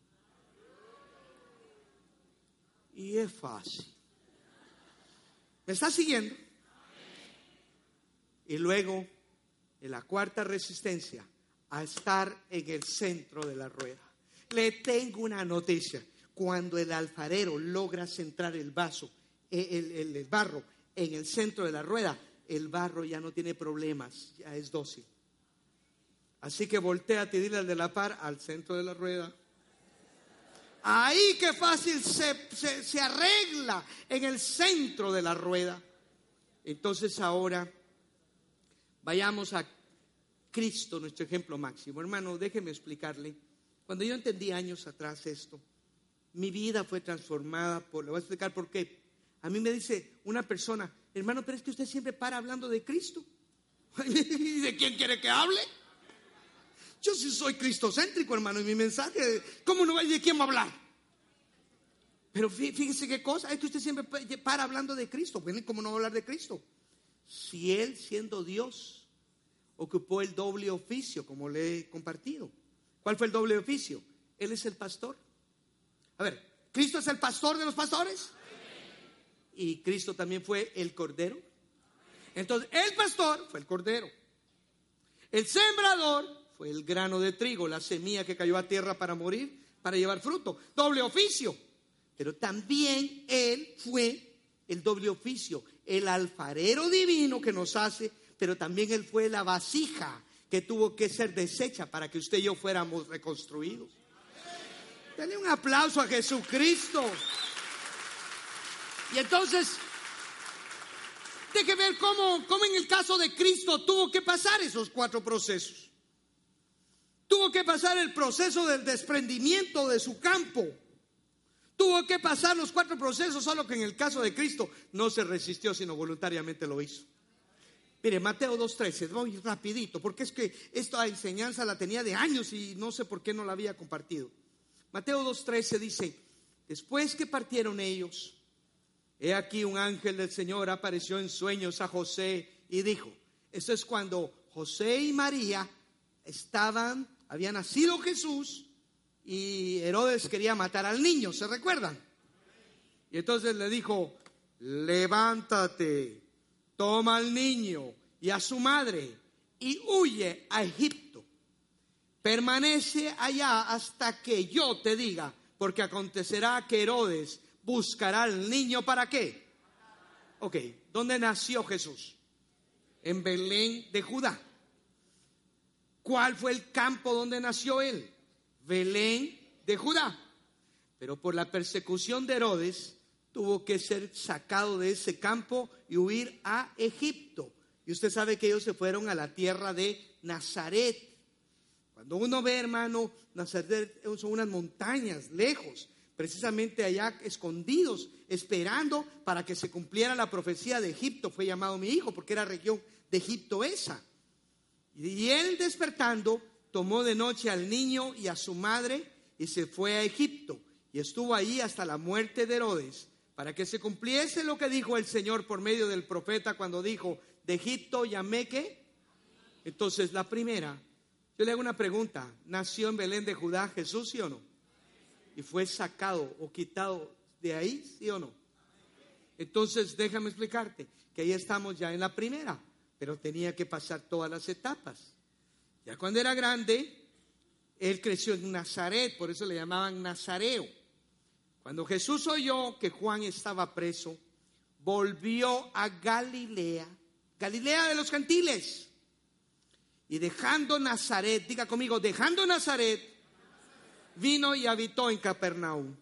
Y es fácil. ¿Me estás siguiendo? Y luego, en la cuarta resistencia, a estar en el centro de la rueda. Le tengo una noticia. Cuando el alfarero logra centrar eh, el, barro en el centro de la rueda, el barro ya no tiene problemas, ya es dócil. Así que voltea y dile al de la par al centro de la rueda. Ahí qué fácil se, se, arregla en el centro de la rueda. Entonces ahora vayamos a Cristo, nuestro ejemplo máximo. Hermano, déjeme explicarle. Cuando yo entendí años atrás esto, mi vida fue transformada por, le voy a explicar por qué. A mí me dice una persona, hermano, pero es que usted siempre para hablando de Cristo. ¿Y de quién quiere que hable? Yo sí soy cristocéntrico, hermano, y mi mensaje, ¿cómo no va de quién va a hablar? Pero fíjese qué cosa, es que usted siempre para hablando de Cristo. ¿Cómo no va a hablar de Cristo? Si Él, siendo Dios, ocupó el doble oficio, como le he compartido. ¿Cuál fue el doble oficio? Él es el pastor. A ver, ¿Cristo es el pastor de los pastores? Y Cristo también fue el cordero. Entonces, el pastor fue el cordero. El sembrador fue el grano de trigo, la semilla que cayó a tierra para morir, para llevar fruto. Doble oficio. Pero también Él fue el doble oficio, el alfarero divino que nos hace, pero también Él fue la vasija que tuvo que ser deshecha para que usted y yo fuéramos reconstruidos. Denle un aplauso a Jesucristo. Y entonces, que ver cómo, cómo en el caso de Cristo tuvo que pasar esos cuatro procesos. Tuvo que pasar el proceso del desprendimiento de su campo. Tuvo que pasar los cuatro procesos, solo que en el caso de Cristo no se resistió, sino voluntariamente lo hizo. Mire, Mateo 2.13, voy rapidito, porque es que esta enseñanza la tenía de años y no sé por qué no la había compartido. Mateo 2.13 dice, después que partieron ellos, he aquí un ángel del Señor apareció en sueños a José y dijo, eso es cuando José y María estaban, había nacido Jesús y Herodes quería matar al niño, ¿se recuerdan? Y entonces le dijo, levántate, toma al niño y a su madre y huye a Egipto Permanece allá hasta que yo te diga, porque acontecerá que Herodes buscará al niño para qué. Ok, ¿dónde nació Jesús? En Belén de Judá. ¿Cuál fue el campo donde nació él? Belén de Judá. Pero por la persecución de Herodes tuvo que ser sacado de ese campo y huir a Egipto. Y usted sabe que ellos se fueron a la tierra de Nazaret. Cuando uno ve, hermano, Nazaret son unas montañas lejos, precisamente allá escondidos, esperando para que se cumpliera la profecía de Egipto. Fue llamado mi hijo porque era región de Egipto esa. Y él despertando, tomó de noche al niño y a su madre y se fue a Egipto. Y estuvo allí hasta la muerte de Herodes, para que se cumpliese lo que dijo el Señor por medio del profeta cuando dijo, de Egipto llamé que. Entonces la primera yo le hago una pregunta. ¿Nació en Belén de Judá Jesús, sí o no? Y fue sacado o quitado de ahí, sí o no? Entonces, déjame explicarte que ahí estamos ya en la primera, pero tenía que pasar todas las etapas. Ya cuando era grande, él creció en Nazaret, por eso le llamaban Nazareo. Cuando Jesús oyó que Juan estaba preso, volvió a Galilea, Galilea de los gentiles y dejando Nazaret, diga conmigo, dejando Nazaret, vino y habitó en Capernaum.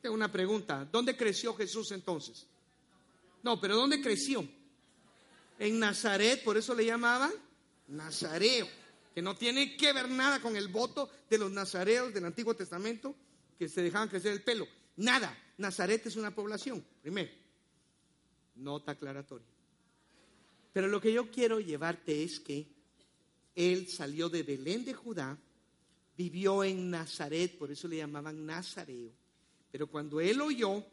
Tengo una pregunta, ¿dónde creció Jesús entonces? No, pero ¿dónde creció? En Nazaret, por eso le llamaban Nazareo, que no tiene que ver nada con el voto de los nazareos del Antiguo Testamento, que se dejaban crecer el pelo. Nada, Nazaret es una población, primero. Nota aclaratoria. Pero lo que yo quiero llevarte es que él salió de Belén de Judá, vivió en Nazaret, por eso le llamaban Nazareo, Pero cuando él oyó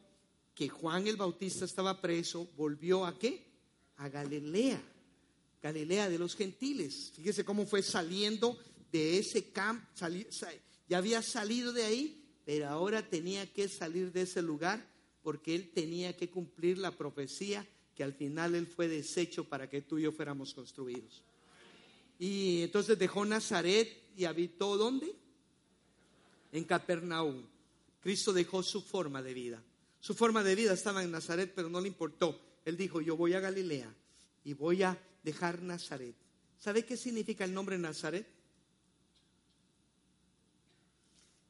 que Juan el Bautista estaba preso, volvió a qué? A Galilea, Galilea de los gentiles. Fíjese cómo fue saliendo de ese campo, ya había salido de ahí, pero ahora tenía que salir de ese lugar porque él tenía que cumplir la profecía que al final él fue deshecho para que tú y yo fuéramos construidos. Y entonces dejó Nazaret y habitó ¿dónde? En Capernaum. Cristo dejó su forma de vida. Su forma de vida estaba en Nazaret, pero no le importó. Él dijo, yo voy a Galilea y voy a dejar Nazaret. ¿Sabe qué significa el nombre Nazaret?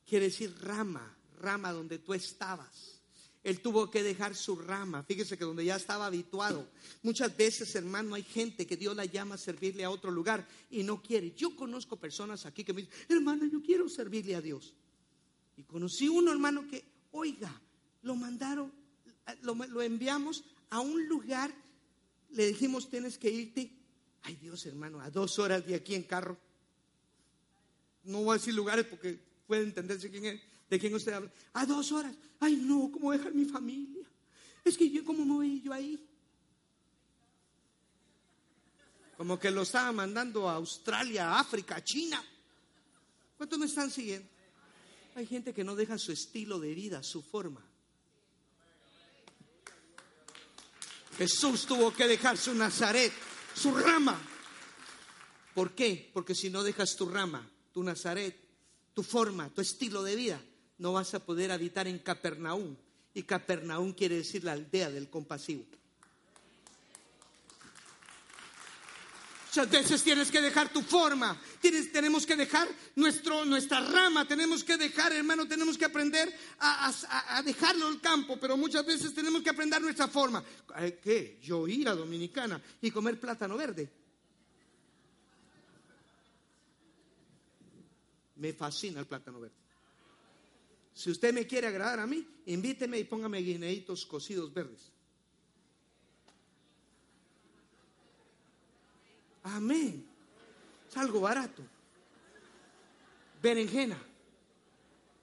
Quiere decir rama, rama donde tú estabas. Él tuvo que dejar su rama. Fíjese que donde ya estaba habituado. Muchas veces, hermano, hay gente que Dios la llama a servirle a otro lugar y no quiere. Yo conozco personas aquí que me dicen, hermano, yo quiero servirle a Dios. Y conocí uno, hermano, que, oiga, lo mandaron, lo, lo enviamos a un lugar, le dijimos, tienes que irte. Ay Dios, hermano, a dos horas de aquí en carro. No voy a decir lugares porque puede entenderse quién es, de quién usted habla. A dos horas. Ay, no, ¿cómo dejar mi familia? Es que yo, ¿cómo me voy yo ahí? Como que lo estaba mandando a Australia, África, China. ¿Cuántos me están siguiendo? Hay gente que no deja su estilo de vida, su forma. Jesús tuvo que dejar su Nazaret, su rama. ¿Por qué? Porque si no dejas tu rama, tu Nazaret, tu forma, tu estilo de vida, no vas a poder habitar en Capernaum. Y Capernaum quiere decir la aldea del compasivo. Muchas veces tienes que dejar tu forma, tienes, tenemos que dejar nuestro, nuestra rama, tenemos que dejar, hermano, tenemos que aprender a, dejarlo el campo, pero muchas veces tenemos que aprender nuestra forma. ¿Qué? Yo ir a Dominicana y comer plátano verde. Me fascina el plátano verde. Si usted me quiere agradar a mí, invíteme y póngame guineitos cocidos verdes. Amén. Es algo barato. Berenjena.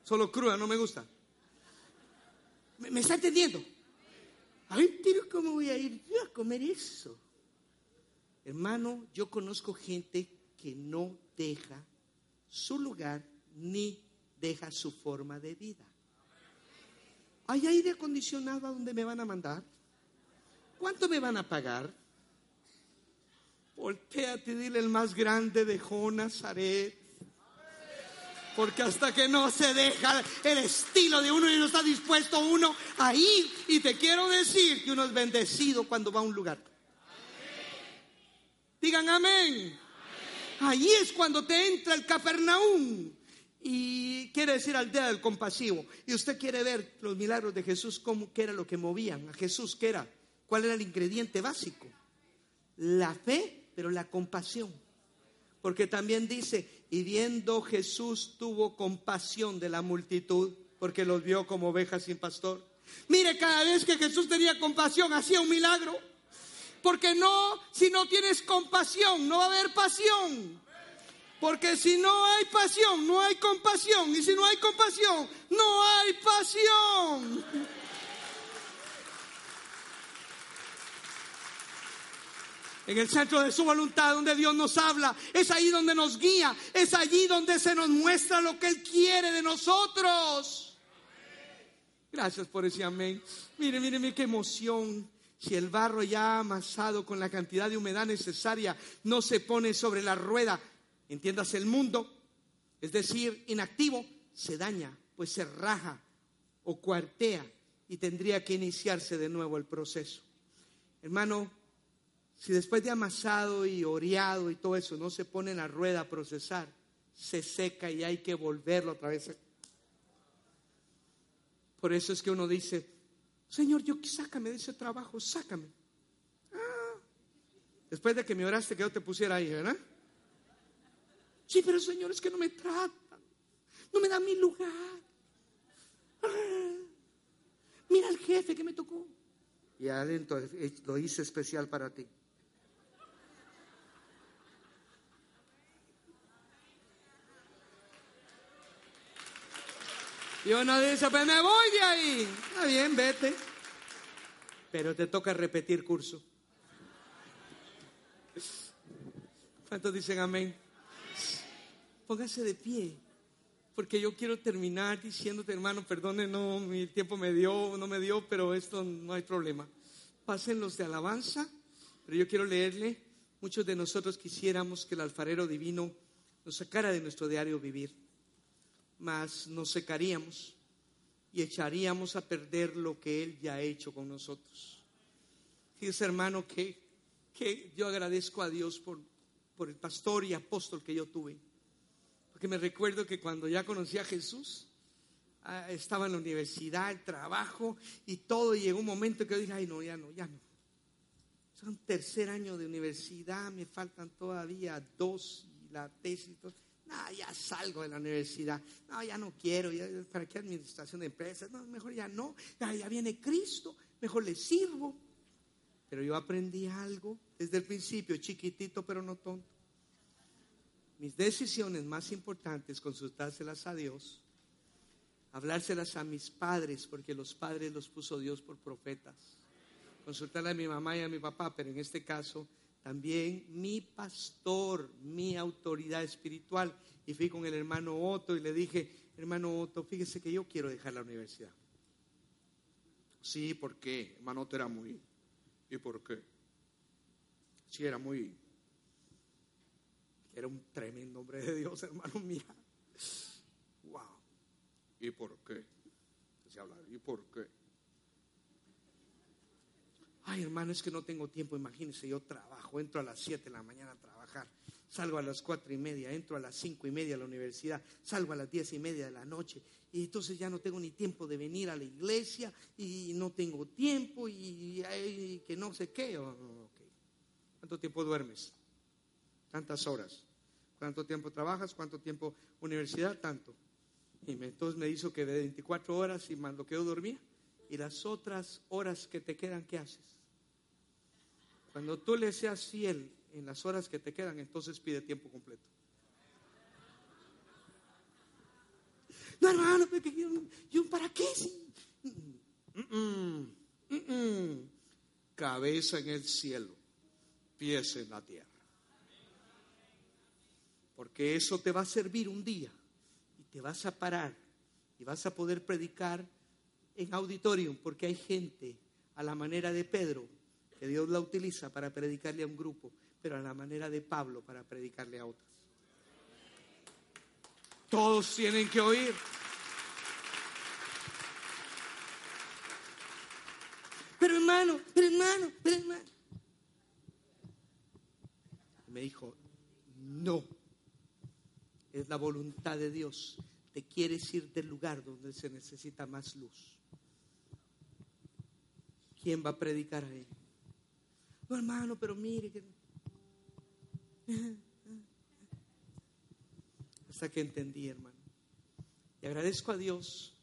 Solo cruda, no me gusta. ¿Me, está entendiendo? Ay, pero ¿cómo voy a ir yo a comer eso? Hermano, yo conozco gente que no deja su lugar ni deja su forma de vida. ¿Hay aire acondicionado a donde me van a mandar? ¿Cuánto me van a pagar? Volteate y dile el más grande dejó Nazaret. Porque hasta que no se deja el estilo de uno y no está dispuesto uno a ir. Y te quiero decir que uno es bendecido cuando va a un lugar. Digan amén. Ahí es cuando te entra el Capernaum. Y quiere decir aldea del compasivo. Y usted quiere ver los milagros de Jesús, cómo, qué era lo que movían a Jesús, qué era, cuál era el ingrediente básico. La fe, pero la compasión. Porque también dice, y viendo Jesús tuvo compasión de la multitud, porque los vio como ovejas sin pastor. Mire, cada vez que Jesús tenía compasión, hacía un milagro. Porque no, si no tienes compasión, no va a haber pasión. Porque si no hay pasión, no hay compasión. Y si no hay compasión, no hay pasión. En el centro de su voluntad, donde Dios nos habla, es ahí donde nos guía, es allí donde se nos muestra lo que Él quiere de nosotros. Gracias por ese amén. Mire, mire, mire qué emoción si el barro ya amasado con la cantidad de humedad necesaria no se pone sobre la rueda, entiendas el mundo, es decir, inactivo, se daña, pues se raja o cuartea y tendría que iniciarse de nuevo el proceso. Hermano, si después de amasado y oreado y todo eso no se pone en la rueda a procesar, se seca y hay que volverlo otra vez. Por eso es que uno dice, Señor, yo sácame de ese trabajo, sácame. Ah, después de que me oraste que yo te pusiera ahí, ¿verdad? Sí, pero Señor, es que no me tratan, no me dan mi lugar. Ah, mira al jefe que me tocó. Y adentro lo hice especial para ti. Y uno dice, pues me voy de ahí. Está bien, vete. Pero te toca repetir curso. ¿Cuántos dicen amén? Póngase de pie. Porque yo quiero terminar diciéndote, hermano, perdone, no, mi tiempo me dio, no me dio, pero esto no hay problema. Pasen los de alabanza, pero yo quiero leerle. Muchos de nosotros quisiéramos que el alfarero divino nos sacara de nuestro diario vivir, mas nos secaríamos y echaríamos a perder lo que Él ya ha hecho con nosotros. Fíjese, hermano, que, que yo agradezco a Dios por, por el pastor y apóstol que yo tuve porque me recuerdo que cuando ya conocí a Jesús, ah, estaba en la universidad, el trabajo y todo, y llegó un momento que yo dije, ay, no, ya no, ya no. Son tercer año de universidad, me faltan todavía dos y la tesis. Todo. No, ya salgo de la universidad. No, ya no quiero. ¿Para qué administración de empresas? No, mejor ya no. Ya, ya viene Cristo, mejor le sirvo. Pero yo aprendí algo desde el principio, chiquitito pero no tonto mis decisiones más importantes, consultárselas a Dios, hablárselas a mis padres, porque los padres los puso Dios por profetas, consultarle a mi mamá y a mi papá, pero en este caso también mi pastor, mi autoridad espiritual. Y fui con el hermano Otto y le dije, hermano Otto, fíjese que yo quiero dejar la universidad. Sí, ¿por qué? Hermano Otto era muy... ¿Y por qué? Sí, era muy era un tremendo hombre de Dios, hermano mío. Wow. ¿Y por qué? Se habla, ¿y por qué? Ay, hermano, es que no tengo tiempo. Imagínense, yo trabajo, entro a las 7 de la mañana a trabajar, salgo a las cuatro y media, entro a las cinco y media a la universidad, salgo a las diez y media de la noche. Y entonces ya no tengo ni tiempo de venir a la iglesia y no tengo tiempo y, que no sé qué. ¿Cuánto tiempo duermes? tantas horas. ¿Cuánto tiempo trabajas? ¿Cuánto tiempo universidad? Tanto. Y entonces me hizo que de 24 horas y más lo que yo dormía. Y las otras horas que te quedan, ¿qué haces? Cuando tú le seas fiel en las horas que te quedan, entonces pide tiempo completo. No, hermano, yo, ¿para qué? Cabeza en el cielo, pies en la tierra. Porque eso te va a servir un día y te vas a parar y vas a poder predicar en auditorium, porque hay gente a la manera de Pedro, que Dios la utiliza para predicarle a un grupo, pero a la manera de Pablo para predicarle a otros. Todos tienen que oír. Pero hermano, pero hermano, pero hermano. Me dijo, no es la voluntad de Dios. Te quieres ir del lugar donde se necesita más luz. ¿Quién va a predicar ahí? No, hermano, pero mire que... Hasta que entendí, hermano. Y agradezco a Dios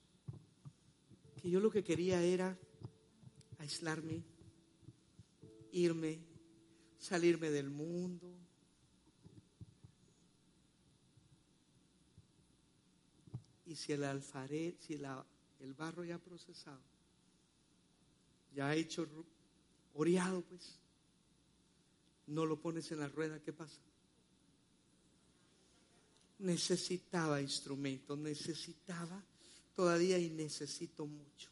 que yo lo que quería era aislarme, irme, salirme del mundo, Y si el alfaré, si el barro ya procesado, ya ha hecho oreado, pues, no lo pones en la rueda, ¿qué pasa? Necesitaba instrumentos, necesitaba todavía y necesito mucho.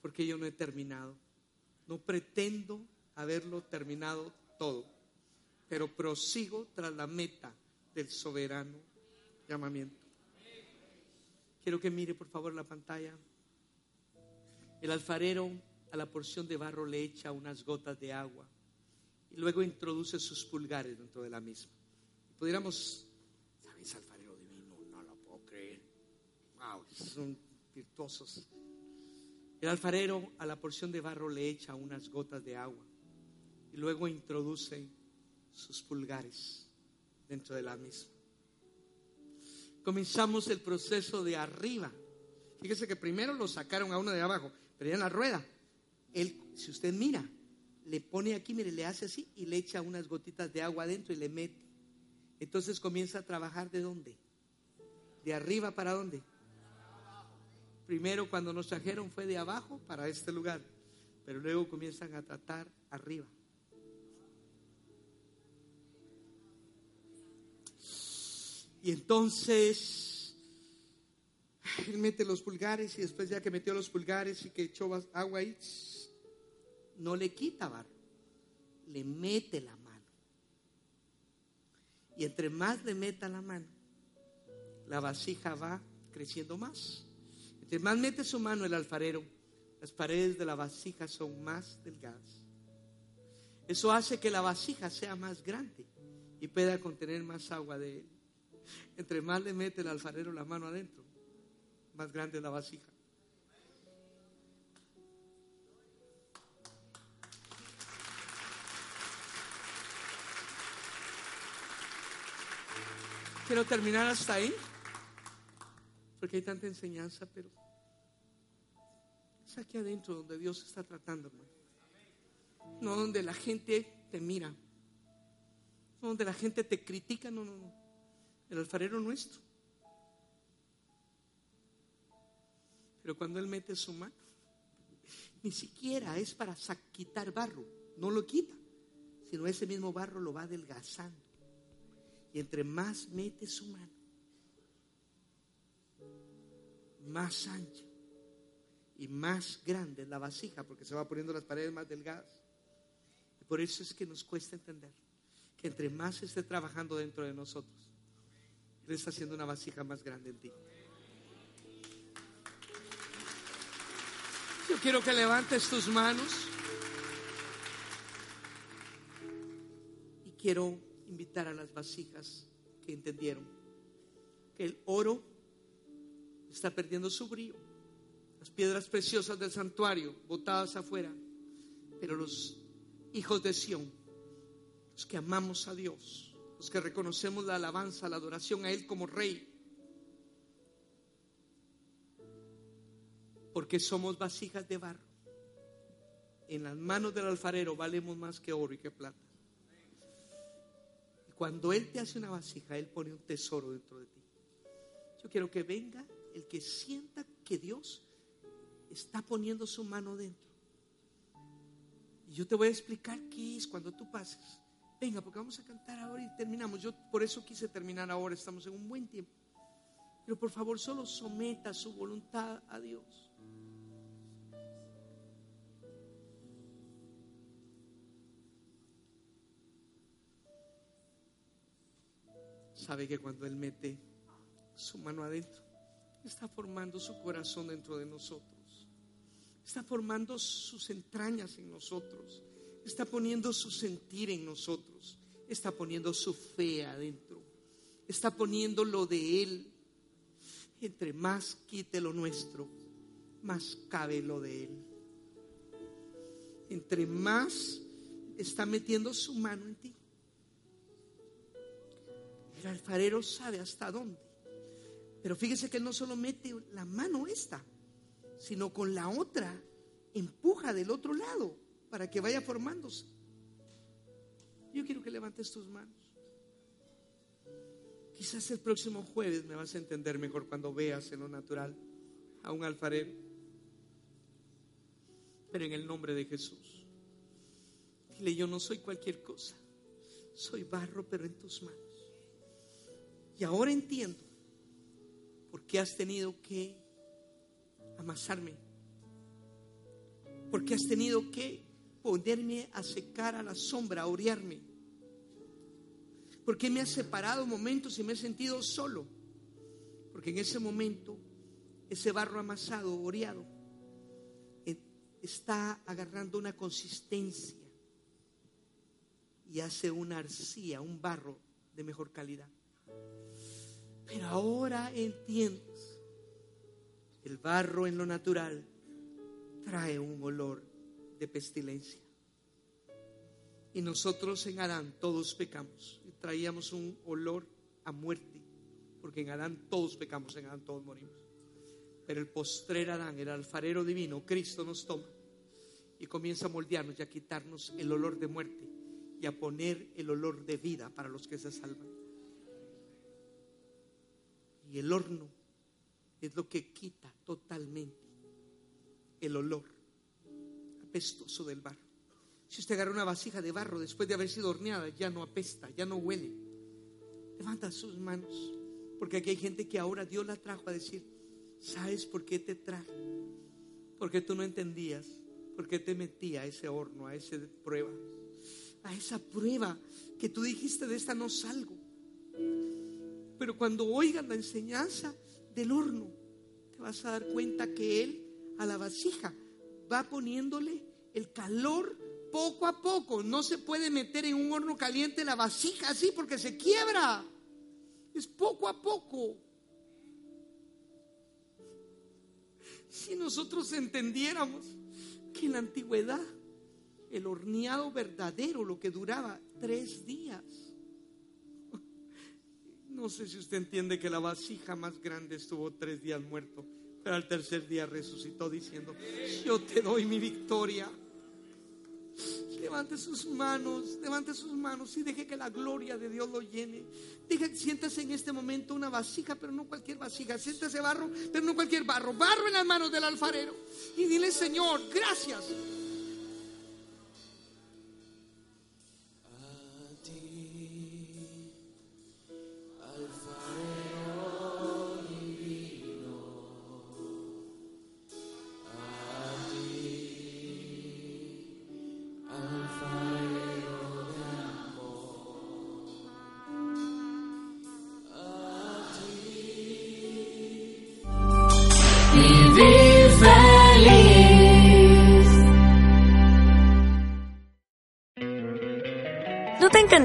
Porque yo no he terminado. No pretendo haberlo terminado todo, pero prosigo tras la meta del soberano llamamiento. Quiero que mire por favor la pantalla. El alfarero a la porción de barro le echa unas gotas de agua luego introduce sus pulgares dentro de la misma. Pudiéramos, ¿sabes, alfarero divino? No lo puedo creer. Wow, son virtuosos. El alfarero a la porción de barro le echa unas gotas de agua y luego introduce sus pulgares dentro de la misma comenzamos el proceso de arriba. Fíjese que primero lo sacaron a uno de abajo, pero ya en la rueda. Él, si usted mira, le pone aquí, mire, le hace así y le echa unas gotitas de agua adentro y le mete. Entonces comienza a trabajar de dónde? De arriba para dónde? Primero cuando nos trajeron fue de abajo para este lugar, pero luego comienzan a tratar arriba. Y entonces él mete los pulgares y después ya que metió los pulgares y que echó agua ahí, no le quita barro, le mete la mano. Y entre más le meta la mano, la vasija va creciendo más. Entre más mete su mano el alfarero, las paredes de la vasija son más delgadas. Eso hace que la vasija sea más grande y pueda contener más agua de él. Entre más le mete el alfarero la mano adentro, más grande es la vasija. Quiero terminar hasta ahí, porque hay tanta enseñanza, pero es aquí adentro donde Dios está tratando, No donde la gente te mira, no donde la gente te critica, no, no, no. El alfarero nuestro. Pero cuando Él mete su mano, ni siquiera es para quitar barro, no lo quita, sino ese mismo barro lo va adelgazando. Y entre más mete su mano, más ancha y más grande es la vasija, porque se va poniendo las paredes más delgadas. Y por eso es que nos cuesta entender que entre más esté trabajando dentro de nosotros, Él está haciendo una vasija más grande en ti. Yo quiero que levantes tus manos y quiero invitar a las vasijas que entendieron que el oro está perdiendo su brillo, las piedras preciosas del santuario botadas afuera, pero los hijos de Sión, los que amamos a Dios, los que reconocemos la alabanza, la adoración a Él como Rey, porque somos vasijas de barro. En las manos del alfarero valemos más que oro y que plata. Cuando Él te hace una vasija, Él pone un tesoro dentro de ti. Yo quiero que venga el que sienta que Dios está poniendo su mano dentro. Y yo te voy a explicar qué es cuando tú pases. Venga, porque vamos a cantar ahora y terminamos. Yo por eso quise terminar ahora, estamos en un buen tiempo. Pero por favor, solo someta su voluntad a Dios. Sabe que cuando Él mete su mano adentro, está formando su corazón dentro de nosotros, está formando sus entrañas en nosotros, está poniendo su sentir en nosotros, está poniendo su fe adentro, está poniendo lo de Él. Entre más quite lo nuestro, más cabe lo de Él. Entre más está metiendo su mano en ti, el alfarero sabe hasta dónde. Pero fíjese que no solo mete la mano esta, sino con la otra empuja del otro lado para que vaya formándose. Yo quiero que levantes tus manos. Quizás el próximo jueves me vas a entender mejor cuando veas en lo natural a un alfarero. Pero en el nombre de Jesús. Dile, yo no soy cualquier cosa. Soy barro, pero en tus manos. Y ahora entiendo por qué has tenido que amasarme. Por qué has tenido que ponerme a secar a la sombra, a orearme. ¿Por qué me has separado momentos y me he sentido solo? Porque en ese momento, ese barro amasado, oreado, eh, está agarrando una consistencia y hace una arcilla, un barro de mejor calidad. Pero ahora entiendes, el barro en lo natural trae un olor de pestilencia. Y nosotros en Adán todos pecamos y traíamos un olor a muerte, porque en Adán todos pecamos, en Adán todos morimos. Pero el postrer Adán, el alfarero divino, Cristo nos toma y comienza a moldearnos y a quitarnos el olor de muerte y a poner el olor de vida para los que se salvan y el horno es lo que quita totalmente el olor apestoso del barro. Si usted agarra una vasija de barro después de haber sido horneada, ya no apesta, ya no huele. Levanta sus manos, porque aquí hay gente que ahora Dios la trajo a decir, ¿sabes por qué te traje? Porque tú no entendías, por qué te metí a ese horno, a esa prueba, a esa prueba que tú dijiste de esta no salgo. Pero cuando oigan la enseñanza del horno, te vas a dar cuenta que Él a la vasija va poniéndole el calor poco a poco. No se puede meter en un horno caliente la vasija así porque se quiebra. Es poco a poco. Si nosotros entendiéramos que en la antigüedad el horneado verdadero lo que duraba tres días. No sé si usted entiende que la vasija más grande estuvo tres días muerto, pero al tercer día resucitó diciendo, yo te doy mi victoria. Levante sus manos, levante sus manos y deje que la gloria de Dios lo llene. Deje, siéntase en este momento una vasija, pero no cualquier vasija. Siéntase barro, pero no cualquier barro. Barro en las manos del alfarero. Y dile, Señor, gracias.